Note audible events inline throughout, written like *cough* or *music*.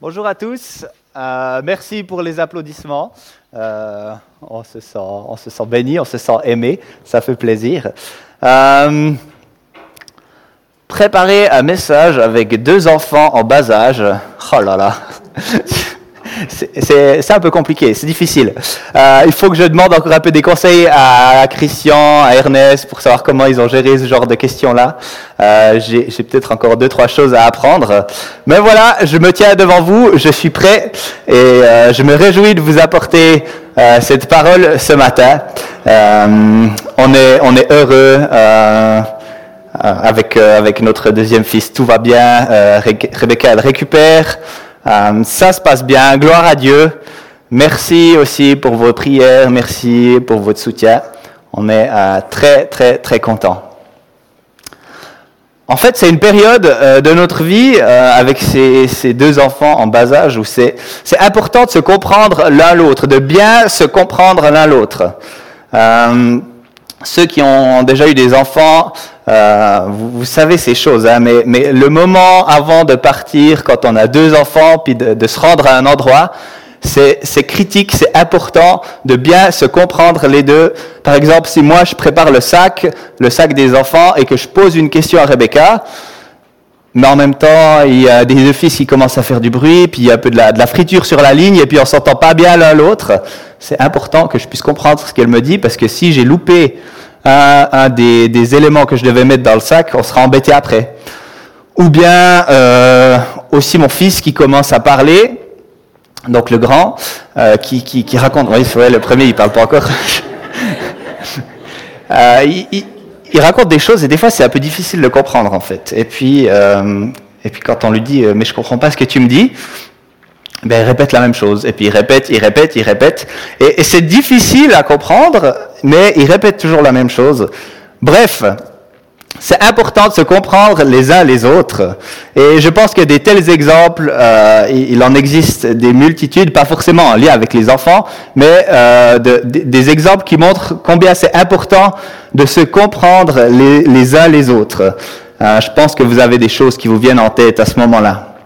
Bonjour à tous. Euh, merci pour les applaudissements. Euh, on, se sent, on béni, on se sent aimé. Ça fait plaisir. Euh, préparer un message avec deux enfants en bas âge. Oh là là. C'est un peu compliqué, c'est difficile. Euh, il faut que je demande encore un peu des conseils à, Christian, à Ernest, pour savoir comment ils ont géré ce genre de questions-là. Euh, J'ai peut-être encore deux, trois choses à apprendre. Mais voilà, je me tiens devant vous, je suis prêt et euh, je me réjouis de vous apporter euh, cette parole ce matin. Euh, on, est, on est heureux. avec, avec notre deuxième fils, tout va bien. Rebecca, elle récupère. Euh, ça se passe bien, gloire à Dieu. Merci aussi pour vos prières, merci pour votre soutien. On est euh, très, très, très contents. En fait, c'est une période euh, de notre vie avec ces, ces, deux enfants en bas âge où c'est important de se comprendre l'un l'autre, de bien se comprendre l'un l'autre. ceux qui ont déjà eu des enfants euh, vous, savez ces choses, hein, mais, mais, le moment avant de partir, quand on a deux enfants, puis de, de se rendre à un endroit, c'est critique, c'est important de bien se comprendre les deux. Par exemple, si moi je prépare le sac, le sac des enfants, et que je pose une question à Rebecca, mais en même temps, il y a des fils qui commencent à faire du bruit, puis il y a un peu de la, de la friture sur la ligne, et puis on s'entend pas bien l'un l'autre. C'est important que je puisse comprendre ce qu'elle me dit, parce que si j'ai loupé un, des, éléments que je devais mettre dans le sac, on sera embêté après. Ou bien euh, aussi mon fils qui commence à parler, donc le grand, euh, qui, qui, raconte, oui, vrai, le premier il parle pas encore. *laughs* Euh, il, raconte des choses et des fois c'est un peu difficile de comprendre en fait. Et puis, et puis quand on lui dit mais je comprends pas ce que tu me dis, ben, il répète la même chose. Et puis il répète, il répète, il répète. Et, c'est difficile à comprendre, mais il répète toujours la même chose. Bref, c'est important de se comprendre les uns les autres. Et je pense que des tels exemples, euh, il en existe des multitudes, pas forcément en lien avec les enfants, mais euh, de, des exemples qui montrent combien c'est important de se comprendre les, les uns les autres. Euh, je pense que vous avez des choses qui vous viennent en tête à ce moment-là.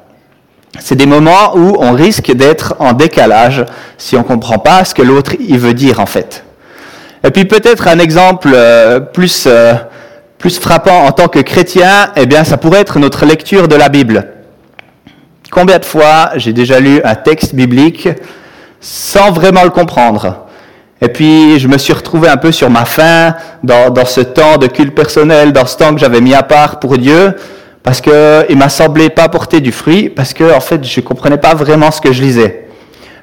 C'est des moments où on risque d'être en décalage si on ne comprend pas ce que l'autre y veut dire en fait. Et puis peut-être un exemple euh, plus, euh, plus frappant en tant que chrétien, eh bien ça pourrait être notre lecture de la Bible. Cumbien de fois j'ai déjà lu un texte biblique sans vraiment le comprendre? Et puis, je me suis retrouvé un peu sur ma faim, dans, dans ce temps de culte personnel, dans ce temps que j'avais mis à part pour Dieu parce que il m'a semblé pas porter du fruit, parce que en fait je comprenais pas vraiment ce que je lisais.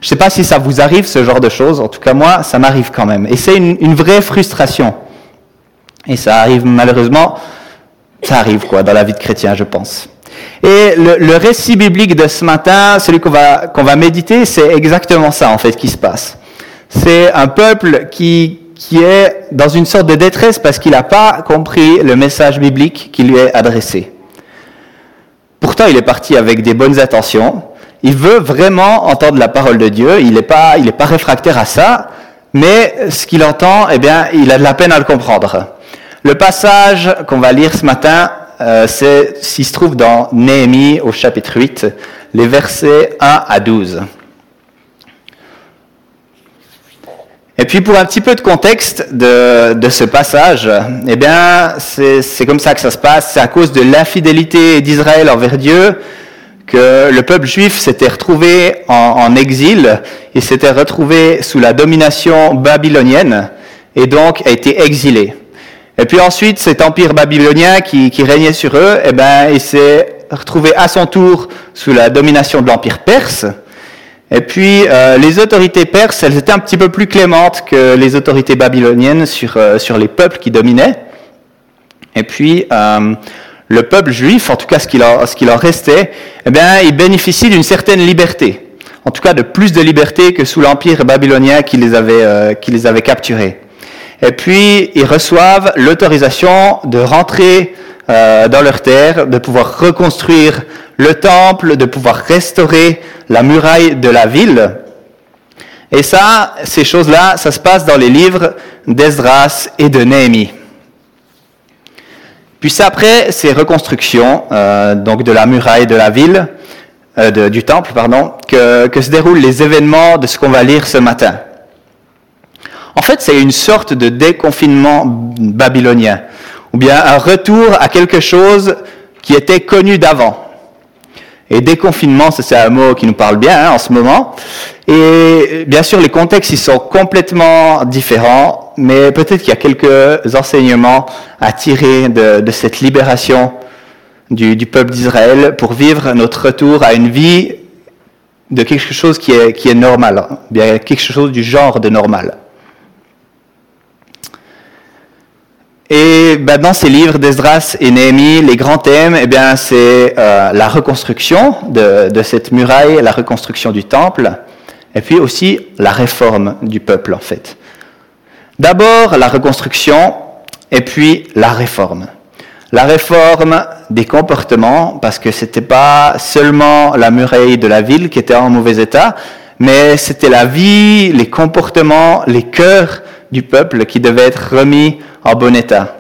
Je sais pas si ça vous arrive ce genre de choses, en tout cas moi ça m'arrive quand même, et c'est une, une, vraie frustration. Et ça arrive malheureusement, ça arrive quoi dans la vie de chrétien, je pense. Et le, le récit biblique de ce matin, celui qu'on va qu'on va méditer, c'est exactement ça en fait qui se passe. C'est un peuple qui qui est dans une sorte de détresse parce qu'il n'a pas compris le message biblique qui lui est adressé. Pourtant, il est parti avec des bonnes intentions. Il veut vraiment entendre la parole de Dieu. Il n'est pas, il pas réfractaire à ça. Mais ce qu'il entend, eh bien, il a de la peine à le comprendre. Le passage qu'on va lire ce matin, euh, c'est s'il se trouve dans Néhémie au chapitre 8, les versets 1 à 12. Et puis pour un petit peu de contexte de, de ce passage, eh bien c'est comme ça que ça se passe. C'est à cause de l'infidélité d'Israël envers Dieu que le peuple juif s'était retrouvé en, en exil, il s'était retrouvé sous la domination babylonienne et donc a été exilé. Et puis ensuite, cet empire babylonien qui, qui régnait sur eux, eh ben, il s'est retrouvé à son tour sous la domination de l'empire perse. Et puis, euh, les autorités perses, elles étaient un petit peu plus clémentes que les autorités babyloniennes sur, euh, sur les peuples qui dominaient. Et puis, euh, le peuple juif, en tout cas ce qu'il en, restait, eh bien, il bénéficie d'une certaine liberté. En tout cas, de plus de liberté que sous l'empire babylonien qui les avait, qui les avait capturés. Et puis, ils reçoivent l'autorisation de rentrer dans leur terre, de pouvoir reconstruire le temple, de pouvoir restaurer la muraille de la ville. Et ça, ces choses-là, ça se passe dans les livres d'Esdras et de Néhémie. Puis après ces reconstructions, euh, donc de la muraille de la ville, euh, du temple, pardon, que se déroulent les événements de ce qu'on va lire ce matin. En fait, c'est une sorte de déconfinement babylonien, ou bien un retour à quelque chose qui était connu d'avant. Et déconfinement, c'est un mot qui nous parle bien hein, en ce moment. Et bien sûr, les contextes, ils sont complètement différents, mais peut-être qu'il y a quelques enseignements à tirer de, de cette libération du, du peuple d'Israël pour vivre notre retour à une vie de quelque chose qui est, qui est normal, bien quelque chose du genre de normal. Et ben, dans ces livres d'Esdras et Néhémie, les grands thèmes, eh bien, c'est euh, la reconstruction de, de, cette muraille, la reconstruction du temple, et puis aussi la réforme du peuple, en fait. D'abord la reconstruction, et puis la réforme. La réforme des comportements, parce que c'était pas seulement la muraille de la ville qui était en mauvais état, mais c'était la vie, les comportements, les cœurs du peuple qui devaient être remis en bon état.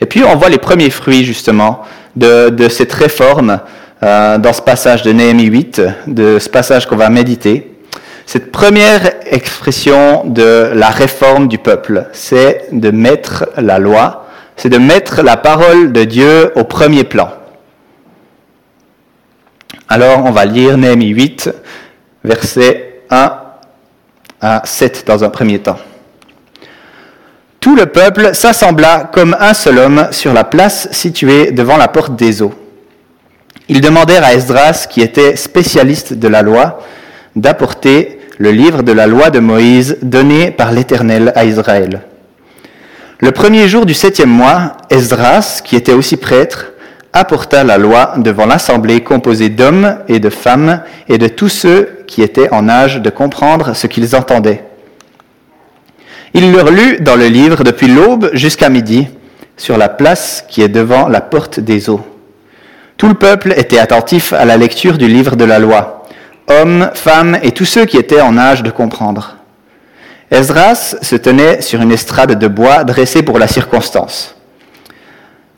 Et puis on voit les premiers fruits justement de, de cette réforme euh, dans ce passage de Néhémie 8, de ce passage qu'on va méditer. Cette première expression de la réforme du peuple, c'est de mettre la loi, c'est de mettre la parole de Dieu au premier plan. Alors on va lire Néhémie 8, versets 1 à 7 dans un premier temps. Tout le peuple s'assembla comme un seul homme sur la place située devant la porte des eaux. Ils demandèrent à Esdras, qui était spécialiste de la loi, d'apporter le livre de la loi de Moïse donné par l'Éternel à Israël. Le premier jour du septième mois, Esdras, qui était aussi prêtre, apporta la loi devant l'assemblée composée d'hommes et de femmes et de tous ceux qui étaient en âge de comprendre ce qu'ils entendaient. Il leur lut dans le livre depuis l'aube jusqu'à midi, sur la place qui est devant la porte des eaux. Tout le peuple était attentif à la lecture du livre de la loi, hommes, femmes et tous ceux qui étaient en âge de comprendre. Esdras se tenait sur une estrade de bois dressée pour la circonstance.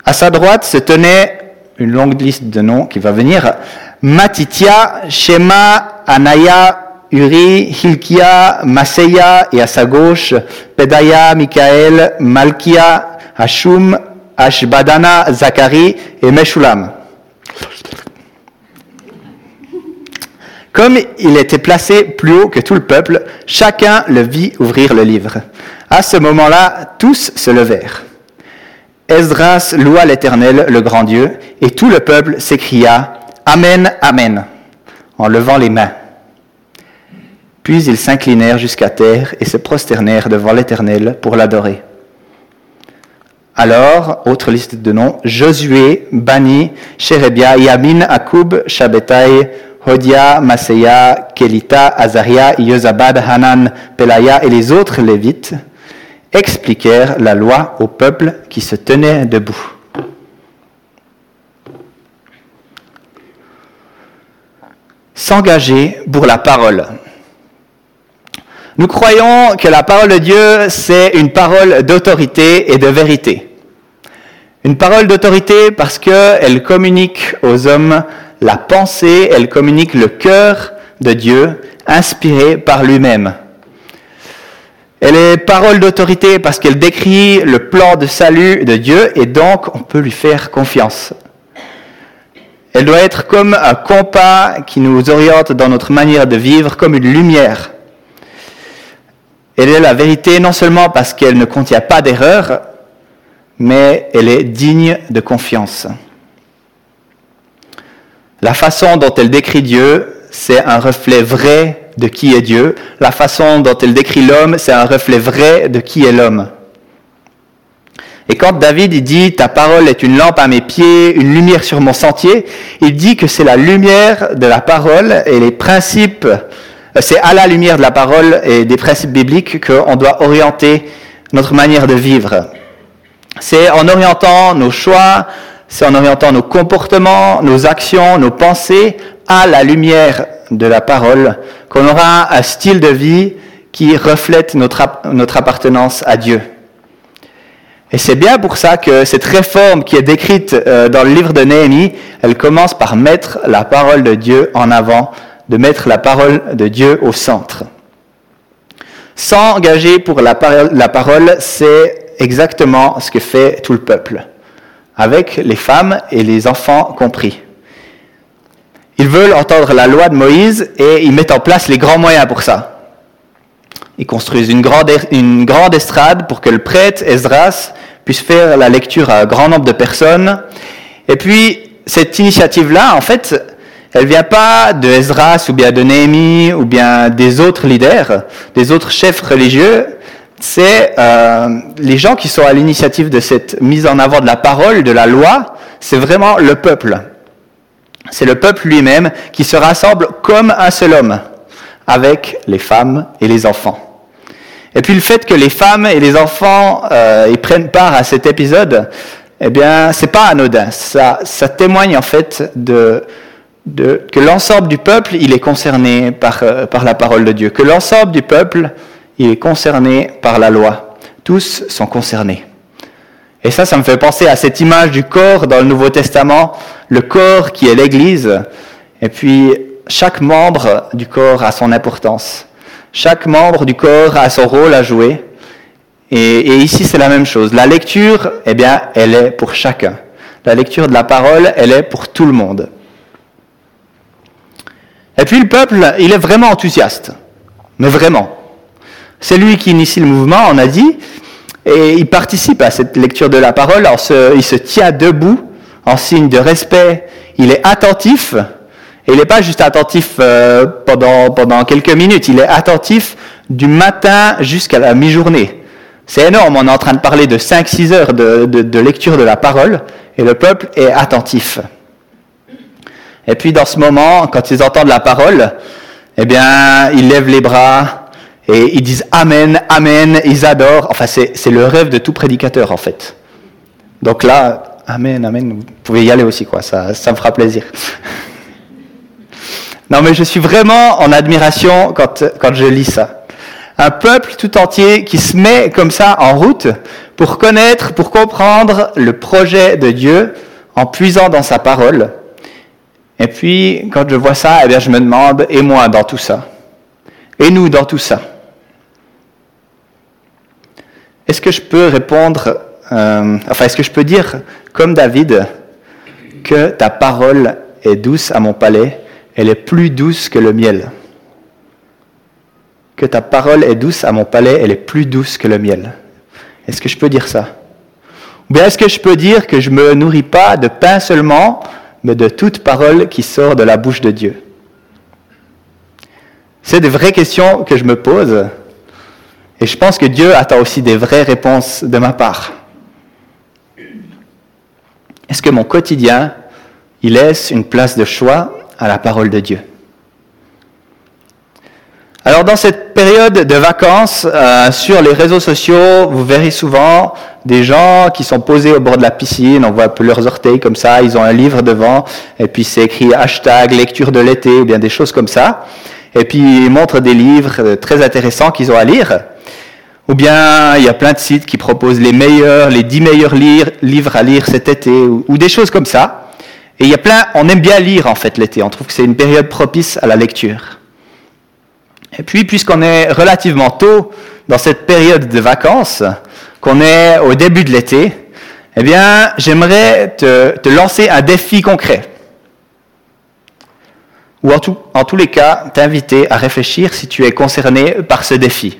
À sa droite se tenait une longue liste de noms qui va venir. Matitia, Shema, Anaya, Uri, Hilkia, Maseya et à sa gauche, Pedaya, Michael, Malkia, Hashum, Ashbadana, Zachari et Meshulam. Comme il était placé plus haut que tout le peuple, chacun le vit ouvrir le livre. À ce moment-là, tous se levèrent. Esdras loua l'Éternel, le grand Dieu, et tout le peuple s'écria Amen, Amen, en levant les mains. Puis ils s'inclinèrent jusqu'à terre et se prosternèrent devant l'Éternel pour l'adorer. Alors, autre liste de noms, Josué, Bani, Sherebia, Yamin, Akub, Shabbetai, Hodia, Maseya, Kelita, Azaria, Yozabad, Hanan, Pelaya et les autres Lévites expliquèrent la loi au peuple qui se tenait debout. S'engager pour la parole. Nous croyons que la parole de Dieu, c'est une parole d'autorité et de vérité. Une parole d'autorité parce qu'elle communique aux hommes la pensée, elle communique le cœur de Dieu, inspiré par lui-même. Elle est parole d'autorité parce qu'elle décrit le plan de salut de Dieu et donc on peut lui faire confiance. Elle doit être comme un compas qui nous oriente dans notre manière de vivre, comme une lumière elle est la vérité non seulement parce qu'elle ne contient pas d'erreur, mais elle est digne de confiance. La façon dont elle décrit Dieu, c'est un reflet vrai de qui est Dieu. La façon dont elle décrit l'homme, c'est un reflet vrai de qui est l'homme. Et quand David dit ta parole est une lampe à mes pieds, une lumière sur mon sentier, il dit que c'est la lumière de la parole et les principes c'est à la lumière de la parole et des principes bibliques qu'on doit orienter notre manière de vivre. C'est en orientant nos choix, c'est en orientant nos comportements, nos actions, nos pensées à la lumière de la parole qu'on aura un style de vie qui reflète notre, appartenance à Dieu. Et c'est bien pour ça que cette réforme qui est décrite euh, dans le livre de Néhémie, elle commence par mettre la parole de Dieu en avant, de mettre la parole de Dieu au centre. S'engager pour la parole c'est exactement ce que fait tout le peuple, avec les femmes et les enfants compris. Ils veulent entendre la loi de Moïse et ils mettent en place les grands moyens pour ça. Ils construisent une grande, une grande estrade pour que le prêtre Esdras puisse faire la lecture à un grand nombre de personnes. Et puis, cette initiative-là, en fait, elle vient pas de Esdras ou bien de Néhémie ou bien des autres leaders, des autres chefs religieux. C'est euh, les gens qui sont à l'initiative de cette mise en avant de la parole, de la loi. C'est vraiment le peuple. C'est le peuple lui-même qui se rassemble comme un seul homme, avec les femmes et les enfants. Et puis le fait que les femmes et les enfants euh, y prennent part à cet épisode, eh bien, c'est pas anodin. Ça, ça témoigne en fait de, de que l'ensemble du peuple, il est concerné par, euh, par la parole de Dieu. Que l'ensemble du peuple, il est concerné par la loi. Tous sont concernés. Et ça, ça me fait penser à cette image du corps dans le Nouveau Testament, le corps qui est l'Église. Et puis, chaque membre du corps a son importance. Chaque membre du corps a son rôle à jouer. Et, ici, c'est la même chose. La lecture, eh bien, elle est pour chacun. La lecture de la parole, elle est pour tout le monde. Et puis le peuple, il est vraiment enthousiaste. Mais vraiment. C'est lui qui initie le mouvement, on a dit, et il participe à cette lecture de la parole. il se tient debout en signe de respect. Il est attentif et il n'est pas juste attentif euh, pendant, pendant quelques minutes, il est attentif du matin jusqu'à la mi-journée. C'est énorme, on est en train de parler de 5-6 heures de, de, lecture de la parole, et le peuple est attentif. Et puis dans ce moment, quand ils entendent la parole, eh bien, ils lèvent les bras et ils disent Amen, Amen, ils adorent. Enfin, c'est le rêve de tout prédicateur, en fait. Donc là, Amen, Amen, vous pouvez y aller aussi, quoi, ça, ça me fera plaisir. *laughs* Non, mais je suis vraiment en admiration quand, quand je lis ça. Un peuple tout entier qui se met comme ça en route pour connaître, pour comprendre le projet de Dieu en puisant dans sa parole. Et puis, quand je vois ça, eh bien, je me demande, et moi dans tout ça? Et nous dans tout ça Est-ce que je peux répondre, euh, enfin, est-ce que je peux dire, comme David, que ta parole est douce à mon palais elle est plus douce que le miel. Que ta parole est douce à mon palais, elle est plus douce que le miel. Est-ce que je peux dire ça? Ou bien est-ce que je peux dire que je ne me nourris pas de pain seulement, mais de toute parole qui sort de la bouche de Dieu? C'est des vraies questions que je me pose. Et je pense que Dieu attend aussi des vraies réponses de ma part. Est-ce que mon quotidien, il laisse une place de choix à la parole de Dieu? Alors dans cette période de vacances, euh, sur les réseaux sociaux, vous verrez souvent des gens qui sont posés au bord de la piscine, on voit un peu leurs orteils comme ça, ils ont un livre devant, et puis c'est écrit hashtag lecture de l'été, ou bien des choses comme ça. Et puis ils montrent des livres euh, très intéressants qu'ils ont à lire. Ou bien il y a plein de sites qui proposent les meilleurs, les dix meilleurs livres à lire cet été, ou des choses comme ça. Et il y a plein, on aime bien lire en fait l'été, on trouve que c'est une période propice à la lecture. Et puis, puisqu'on est relativement tôt dans cette période de vacances, qu'on est au début de l'été, eh bien, j'aimerais te, lancer un défi concret. Ou en, tous les cas, t'inviter à réfléchir si tu es concerné par ce défi.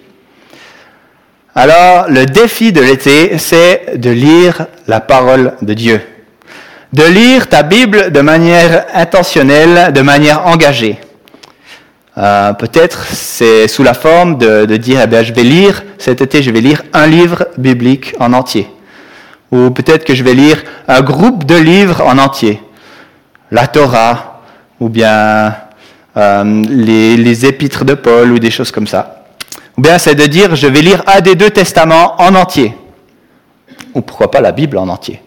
Alors, le défi de l'été, c'est de lire la parole de Dieu de lire ta Bible de manière intentionnelle, de manière engagée. Euh, peut-être c'est sous la forme de, dire, eh bien, je vais lire, cet été, je vais lire un livre biblique en entier. Ou peut-être que je vais lire un groupe de livres en entier. La Torah, ou bien euh, les, les épîtres de Paul, ou des choses comme ça. Ou bien c'est de dire, je vais lire un des deux testaments en entier. Ou pourquoi pas la Bible en entier.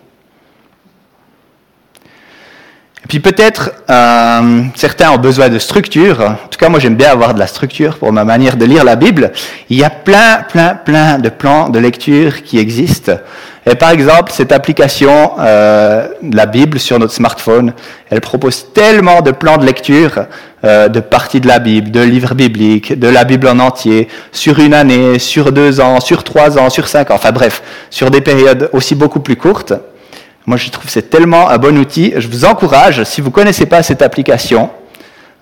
Puis peut-être euh, certains ont besoin de structure. En tout cas, moi j'aime bien avoir de la structure pour ma manière de lire la Bible. Il y a plein, plein, plein de plans de lecture qui existent. Et par exemple, cette application, euh, la Bible sur notre smartphone, elle propose tellement de plans de lecture, euh, de parties de la Bible, de livres bibliques, de la Bible en entier, sur une année, sur deux ans, sur trois ans, sur cinq ans, enfin bref, sur des périodes aussi beaucoup plus courtes. Moi, je trouve que c'est tellement un bon outil. Je vous encourage, si vous ne connaissez pas cette application,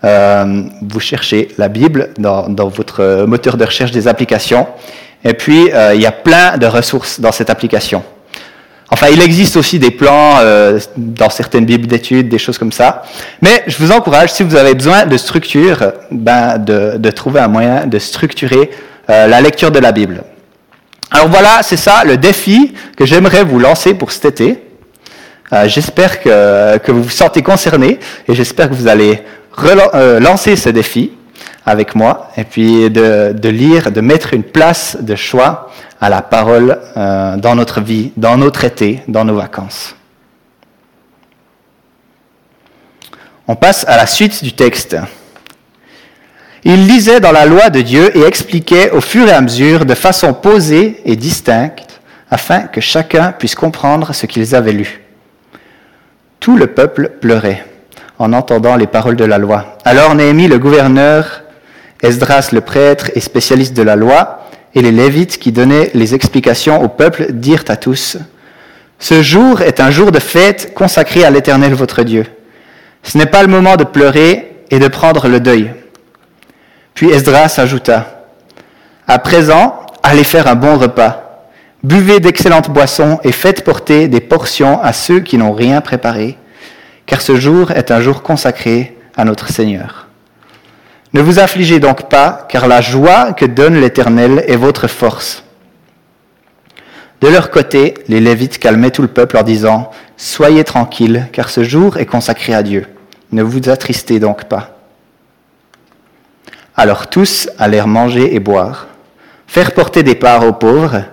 euh, vous cherchez la Bible dans, dans, votre moteur de recherche des applications. Et puis, euh, il y a plein de ressources dans cette application. Enfin, il existe aussi des plans euh, dans certaines bibles d'études, des choses comme ça. Mais je vous encourage, si vous avez besoin de structure, ben, de, de trouver un moyen de structurer euh, la lecture de la Bible. Alors voilà, c'est ça le défi que j'aimerais vous lancer pour cet été. Euh, j'espère que, que, vous vous sentez concerné et j'espère que vous allez euh, lancer ce défi avec moi et puis de, de, lire, de mettre une place de choix à la parole euh, dans notre vie, dans notre été, dans nos vacances. On passe à la suite du texte. Il lisait dans la loi de Dieu et expliquait au fur et à mesure de façon posée et distincte afin que chacun puisse comprendre ce qu'ils avaient lu. Tout le peuple pleurait en entendant les paroles de la loi. Alors Néhémie, le gouverneur, Esdras, le prêtre et spécialiste de la loi, et les Lévites qui donnaient les explications au peuple dirent à tous, Ce jour est un jour de fête consacré à l'Éternel votre Dieu. Ce n'est pas le moment de pleurer et de prendre le deuil. Puis Esdras ajouta, À présent, allez faire un bon repas, buvez d'excellentes boissons et faites porter des portions à ceux qui n'ont rien préparé, car ce jour est un jour consacré à notre Seigneur. Ne vous affligez donc pas, car la joie que donne l'Éternel est votre force. De leur côté, les Lévites calmaient tout le peuple en disant, Soyez tranquilles, car ce jour est consacré à Dieu. Ne vous attristez donc pas. Alors tous allèrent manger et boire, faire porter des parts aux pauvres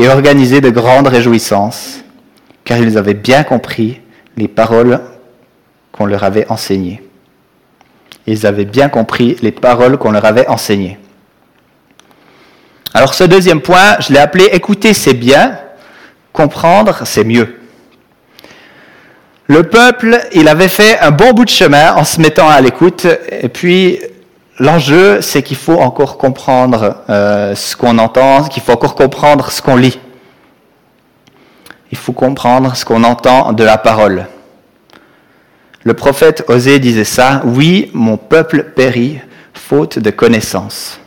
et organiser de grandes réjouissances, car ils avaient bien compris les paroles qu'on leur avait enseignées. Ils avaient bien compris les paroles qu'on leur avait enseignées. Alors ce deuxième point, je l'ai appelé écouter c'est bien, comprendre c'est mieux. Le peuple, il avait fait un bon bout de chemin en se mettant à l'écoute, et puis l'enjeu, c'est qu'il faut encore comprendre euh, ce qu'on entend, qu'il faut encore comprendre ce qu'on lit. Il faut comprendre ce qu'on entend de la parole. Le prophète Osée disait ça, oui, mon peuple périt, faute de connaissance.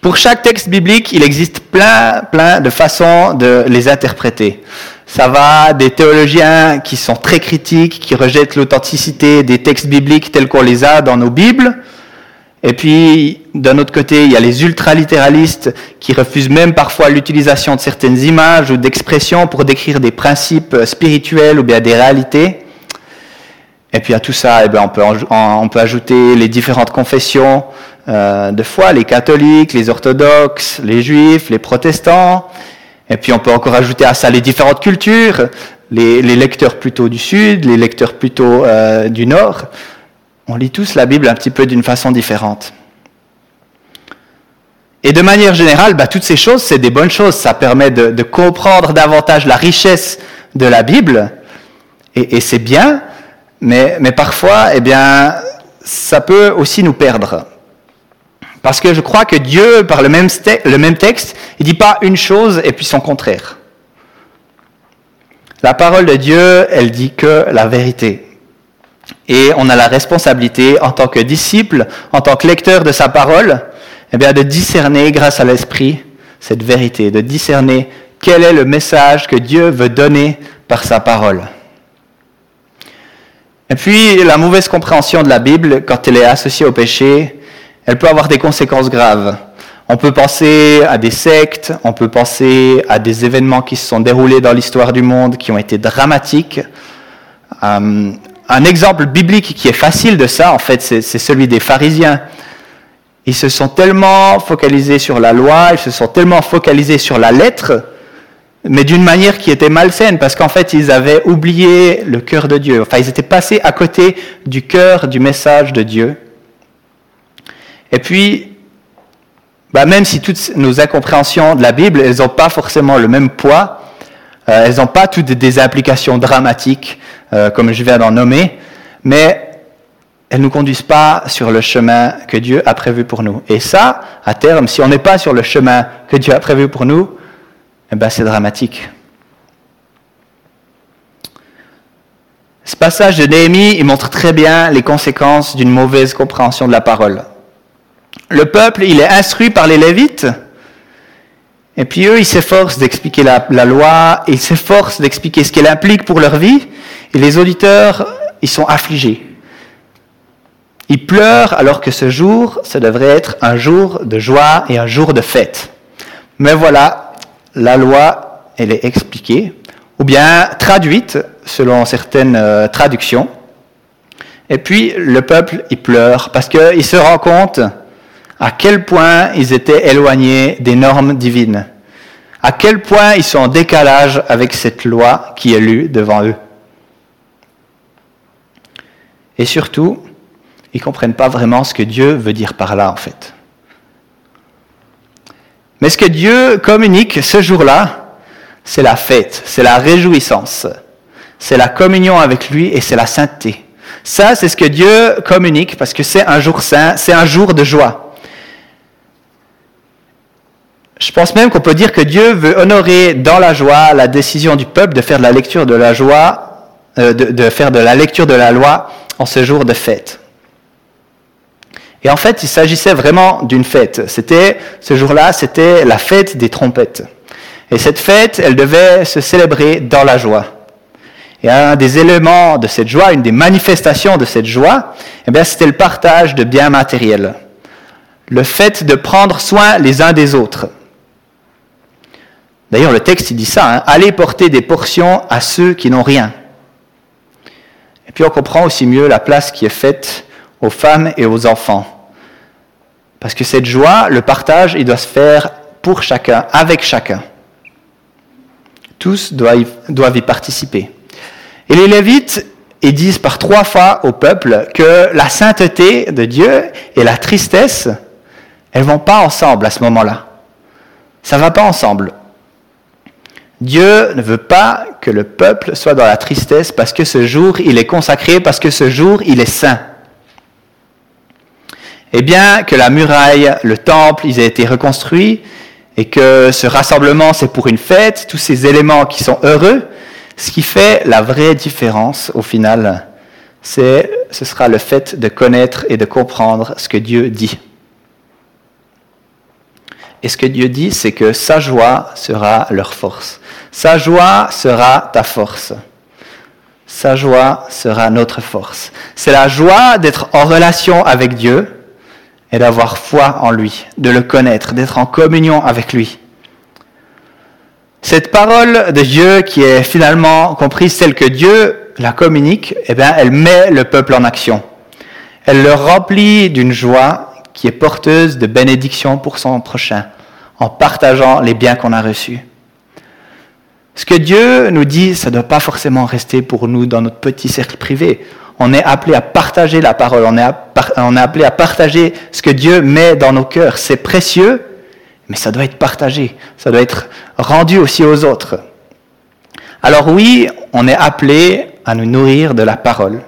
Pour chaque texte biblique, il existe plein, plein de façons de les interpréter. Ça va des théologiens qui sont très critiques, qui rejettent l'authenticité des textes bibliques tels qu'on les a dans nos Bibles, et puis, d'un autre côté, il y a les ultralittéralistes qui refusent même parfois l'utilisation de certaines images ou d'expressions pour décrire des principes spirituels ou bien des réalités. Et puis à tout ça, eh peut, on peut ajouter les différentes confessions euh, de foi, les catholiques, les orthodoxes, les juifs, les protestants. Et puis on peut encore ajouter à ça les différentes cultures, les, lecteurs plutôt du sud, les lecteurs plutôt euh, du nord on lit tous la Bible un petit peu d'une façon différente. Et de manière générale, bah, toutes ces choses, c'est des bonnes choses. Ça permet de, comprendre davantage la richesse de la Bible, et, c'est bien, mais, parfois, eh bien, ça peut aussi nous perdre. Parce que je crois que Dieu, par le même, texte, il ne dit pas une chose et puis son contraire. La parole de Dieu, elle dit que la vérité. Et on a la responsabilité, en tant que disciple, en tant que lecteur de sa parole, eh de discerner, grâce à l'Esprit, cette vérité, de discerner quel est le message que Dieu veut donner par sa parole. Et puis, la mauvaise compréhension de la Bible, quand elle est associée au péché, elle peut avoir des conséquences graves. On peut penser à des sectes, on peut penser à des événements qui se sont déroulés dans l'histoire du monde, qui ont été dramatiques. Euh, un exemple biblique qui est facile de ça, en fait, c'est celui des pharisiens. Ils se sont tellement focalisés sur la loi, ils se sont tellement focalisés sur la lettre, mais d'une manière qui était malsaine, parce qu'en fait, ils avaient oublié le cœur de Dieu. Enfin, ils étaient passés à côté du cœur du message de Dieu. Et puis, bah, même si toutes nos incompréhensions de la Bible, elles n'ont pas forcément le même poids, euh, elles n'ont pas toutes des implications dramatiques, euh, comme je viens d'en nommer, mais elles ne nous conduisent pas sur le chemin que Dieu a prévu pour nous. Et ça, à terme, si on n'est pas sur le chemin que Dieu a prévu pour nous, eh ben, c'est dramatique. Ce passage de Néhémie, il montre très bien les conséquences d'une mauvaise compréhension de la parole. Le peuple, il est instruit par les Lévites, et puis eux, ils s'efforcent d'expliquer la, loi, ils s'efforcent d'expliquer ce qu'elle implique pour leur vie, et les auditeurs, ils sont affligés. Ils pleurent alors que ce jour, ça devrait être un jour de joie et un jour de fête. Mais voilà, la loi, elle est expliquée, ou bien traduite selon certaines euh, traductions. Et puis le peuple, il pleure parce qu'il se rend compte à quel point ils étaient éloignés des normes divines, à quel point ils sont en décalage avec cette loi qui est lue devant eux? Et surtout, ils ne comprennent pas vraiment ce que Dieu veut dire par là, en fait. Mais ce que Dieu communique ce jour-là, c'est la fête, c'est la réjouissance, c'est la communion avec lui et c'est la sainteté. Ça, c'est ce que Dieu communique parce que c'est un jour saint, c'est un jour de joie. Je pense même qu'on peut dire que Dieu veut honorer dans la joie la décision du peuple de faire de la lecture de la joie, euh, de, de faire de la lecture de la loi en ce jour de fête. Et en fait, il s'agissait vraiment d'une fête. C'était, ce jour-là, c'était la fête des trompettes. Et cette fête, elle devait se célébrer dans la joie. Et un des éléments de cette joie, une des manifestations de cette joie, eh bien, c'était le partage de biens matériels. Le fait de prendre soin les uns des autres. D'ailleurs, le texte, dit ça, hein, allez porter des portions à ceux qui n'ont rien. Et puis on comprend aussi mieux la place qui est faite aux femmes et aux enfants. Parce que cette joie, le partage, il doit se faire pour chacun, avec chacun. Tous doivent y, participer. Et les Lévites, disent par trois fois au peuple que la sainteté de Dieu et la tristesse, elles vont pas ensemble à ce moment-là. Ça va pas ensemble. Dieu ne veut pas que le peuple soit dans la tristesse parce que ce jour, il est consacré, parce que ce jour, il est saint. Eh bien, que la muraille, le temple, ils aient été reconstruits et que ce rassemblement, c'est pour une fête, tous ces éléments qui sont heureux, ce qui fait la vraie différence au final, c'est, ce sera le fait de connaître et de comprendre ce que Dieu dit. Et ce que Dieu dit, c'est que sa joie sera leur force. Sa joie sera ta force. Sa joie sera notre force. C'est la joie d'être en relation avec Dieu, et d'avoir foi en lui, de le connaître, d'être en communion avec lui. Cette parole de Dieu qui est finalement comprise telle que Dieu la communique, eh bien, elle met le peuple en action. Elle le remplit d'une joie qui est porteuse de bénédiction pour son prochain, en partageant les biens qu'on a reçus. Ce que Dieu nous dit, ça ne doit pas forcément rester pour nous dans notre petit cercle privé on est appelé à partager la parole, on est, appelé à partager ce que Dieu met dans nos cœurs. C'est précieux, mais ça doit être partagé, ça doit être rendu aussi aux autres. Alors oui, on est appelé à nous nourrir de la parole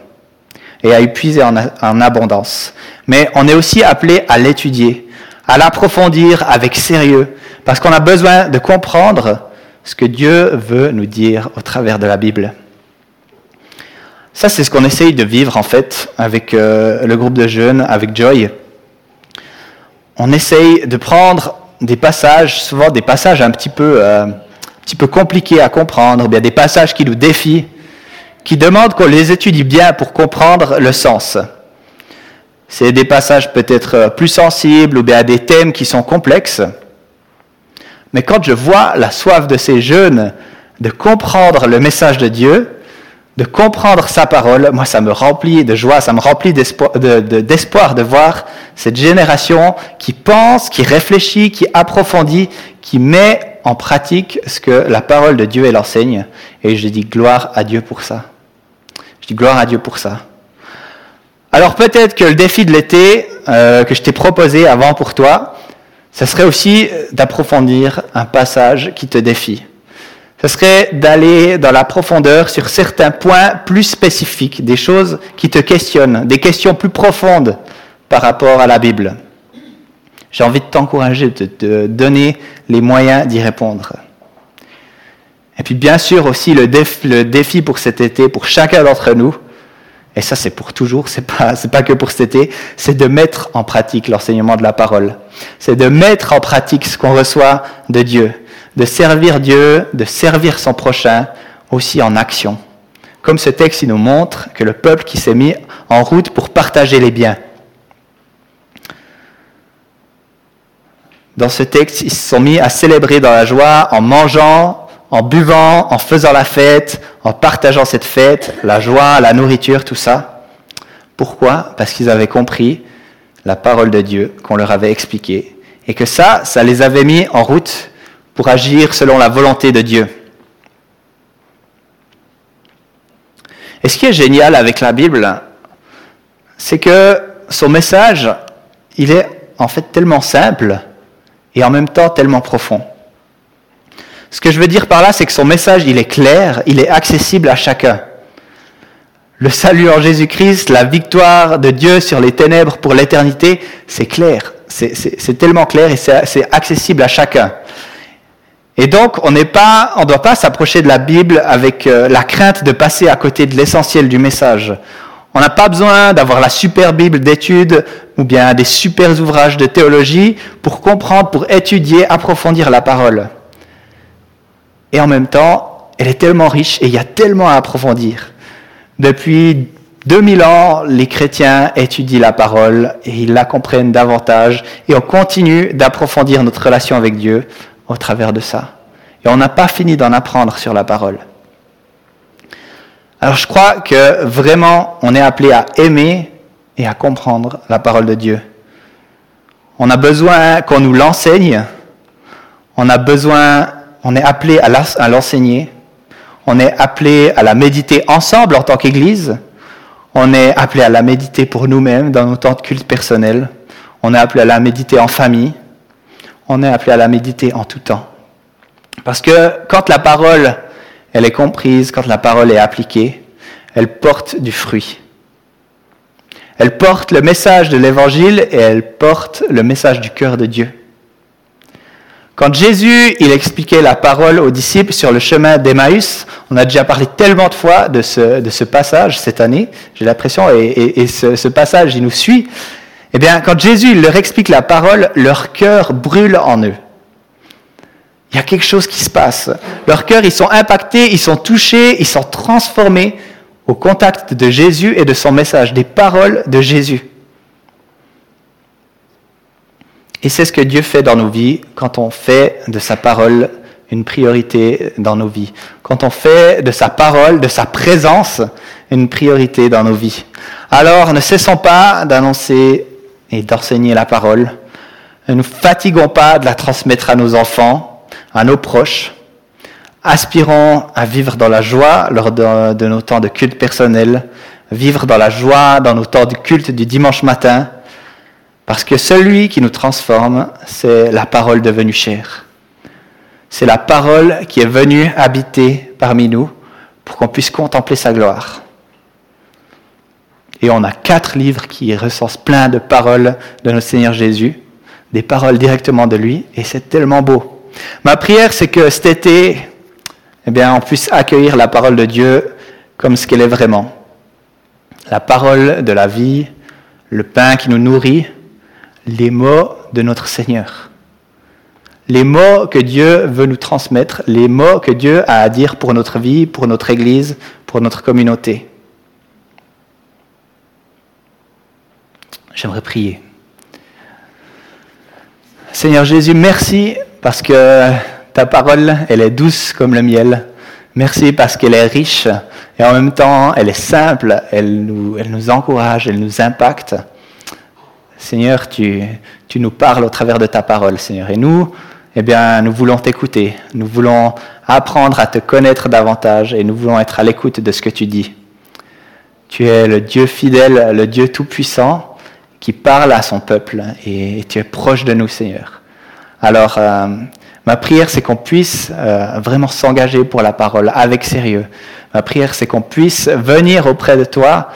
et à épuiser en, en abondance, mais on est aussi appelé à l'étudier, à l'approfondir avec sérieux, parce qu'on a besoin de comprendre ce que Dieu veut nous dire au travers de la Bible. Ça, c'est ce qu'on essaye de vivre en fait avec euh, le groupe de jeunes, avec Joy. On essaye de prendre des passages, souvent des passages un petit peu, euh, un petit peu compliqués à comprendre, bien des passages qui nous défient, qui demandent qu'on les étudie bien pour comprendre le sens. C'est des passages peut-être euh, plus sensibles ou bien des thèmes qui sont complexes. Mais quand je vois la soif de ces jeunes de comprendre le message de Dieu, de comprendre sa parole, moi ça me remplit de joie, ça me remplit d'espoir de, voir cette génération qui pense, qui réfléchit, qui approfondit, qui met en pratique ce que la parole de Dieu elle enseigne. Et je dis gloire à Dieu pour ça. Je dis gloire à Dieu pour ça. Alors peut-être que le défi de l'été euh, que je t'ai proposé avant pour toi, ce serait aussi d'approfondir un passage qui te défie ce serait d'aller dans la profondeur sur certains points plus spécifiques, des choses qui te questionnent, des questions plus profondes par rapport à la Bible. J'ai envie de t'encourager, de te donner les moyens d'y répondre. Et puis bien sûr aussi le défi, pour cet été, pour chacun d'entre nous, et ça c'est pour toujours, c'est pas, *laughs* c'est pas que pour cet été, c'est de mettre en pratique l'enseignement de la parole. C'est de mettre en pratique ce qu'on reçoit de Dieu de servir Dieu, de servir son prochain, aussi en action. Comme ce texte il nous montre que le peuple qui s'est mis en route pour partager les biens. Dans ce texte, ils se sont mis à célébrer dans la joie en mangeant, en buvant, en faisant la fête, en partageant cette fête, la joie, la nourriture, tout ça. Pourquoi? Parce qu'ils avaient compris la parole de Dieu qu'on leur avait expliquée et que ça, ça les avait mis en route pour agir selon la volonté de Dieu. Et ce qui est génial avec la Bible, c'est que son message, il est en fait tellement simple et en même temps tellement profond. Ce que je veux dire par là, c'est que son message, il est clair, il est accessible à chacun. Le salut en Jésus-Christ, la victoire de Dieu sur les ténèbres pour l'éternité, c'est clair, c'est tellement clair et c'est accessible à chacun. Et donc, on n'est pas, on ne doit pas s'approcher de la Bible avec euh, la crainte de passer à côté de l'essentiel du message. On n'a pas besoin d'avoir la super Bible d'études ou bien des super ouvrages de théologie pour comprendre, pour étudier, approfondir la parole. Et en même temps, elle est tellement riche et il y a tellement à approfondir. Depuis 2000 ans, les chrétiens étudient la parole et ils la comprennent davantage et on continue d'approfondir notre relation avec Dieu au travers de ça. Et on n'a pas fini d'en apprendre sur la parole. Alors je crois que vraiment, on est appelé à aimer et à comprendre la parole de Dieu. On a besoin qu'on nous l'enseigne. On a besoin, on est appelé à l'enseigner. On est appelé à la méditer ensemble en tant qu'Église. On est appelé à la méditer pour nous-mêmes dans nos temps de culte personnel. On est appelé à la méditer en famille on est appelé à la méditer en tout temps. Parce que quand la parole, elle est comprise, quand la parole est appliquée, elle porte du fruit. Elle porte le message de l'Évangile et elle porte le message du cœur de Dieu. Quand Jésus, il expliquait la parole aux disciples sur le chemin d'Emmaüs, on a déjà parlé tellement de fois de ce, passage cette année, j'ai l'impression, et, ce, ce, passage, il nous suit. Eh bien, quand Jésus leur explique la parole, leur cœur brûle en eux. Il y a quelque chose qui se passe. Leur cœur, ils sont impactés, ils sont touchés, ils sont transformés au contact de Jésus et de son message, des paroles de Jésus. Et c'est ce que Dieu fait dans nos vies quand on fait de sa parole une priorité dans nos vies. Quand on fait de sa parole, de sa présence, une priorité dans nos vies. Alors ne cessons pas d'annoncer et d'enseigner la parole. Ne nous fatiguons pas de la transmettre à nos enfants, à nos proches. Aspirons à vivre dans la joie lors de, nos temps de culte personnel, vivre dans la joie dans nos temps de culte du dimanche matin, parce que celui qui nous transforme, c'est la parole devenue chère. C'est la parole qui est venue habiter parmi nous pour qu'on puisse contempler sa gloire. Et on a quatre livres qui recensent plein de paroles de notre Seigneur Jésus, des paroles directement de lui, et c'est tellement beau. Ma prière, c'est que cet été, eh bien, on puisse accueillir la parole de Dieu comme ce qu'elle est vraiment. La parole de la vie, le pain qui nous nourrit, les mots de notre Seigneur. Les mots que Dieu veut nous transmettre, les mots que Dieu a à dire pour notre vie, pour notre Église, pour notre communauté. J'aimerais prier. Seigneur Jésus, merci parce que ta parole, elle est douce comme le miel. Merci parce qu'elle est riche et en même temps, elle est simple, elle nous, encourage, elle nous impacte. Seigneur, tu, nous parles au travers de ta parole, Seigneur. Et nous, eh bien, nous voulons t'écouter. Nous voulons apprendre à te connaître davantage et nous voulons être à l'écoute de ce que tu dis. Tu es le Dieu fidèle, le Dieu tout-puissant qui parle à son peuple et, tu es proche de nous, Seigneur. Alors, euh, ma prière, c'est qu'on puisse euh, vraiment s'engager pour la parole avec sérieux. Ma prière, c'est qu'on puisse venir auprès de toi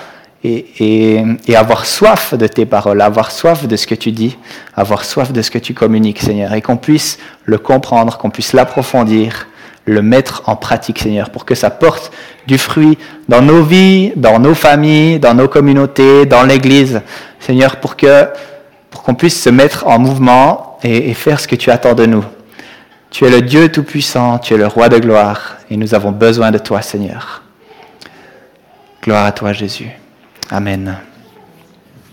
et, avoir soif de tes paroles, avoir soif de ce que tu dis, avoir soif de ce que tu communiques, Seigneur, et qu'on puisse le comprendre, qu'on puisse l'approfondir, le mettre en pratique, Seigneur, pour que ça porte du fruit dans nos vies, dans nos familles, dans nos communautés, dans l'Église, Seigneur, pour que pour qu'on puisse se mettre en mouvement et, et faire ce que tu attends de nous. Tu es le Dieu Tout-Puissant, tu es le Roi de gloire, et nous avons besoin de toi, Seigneur. Gloire à toi, Jésus. Amen.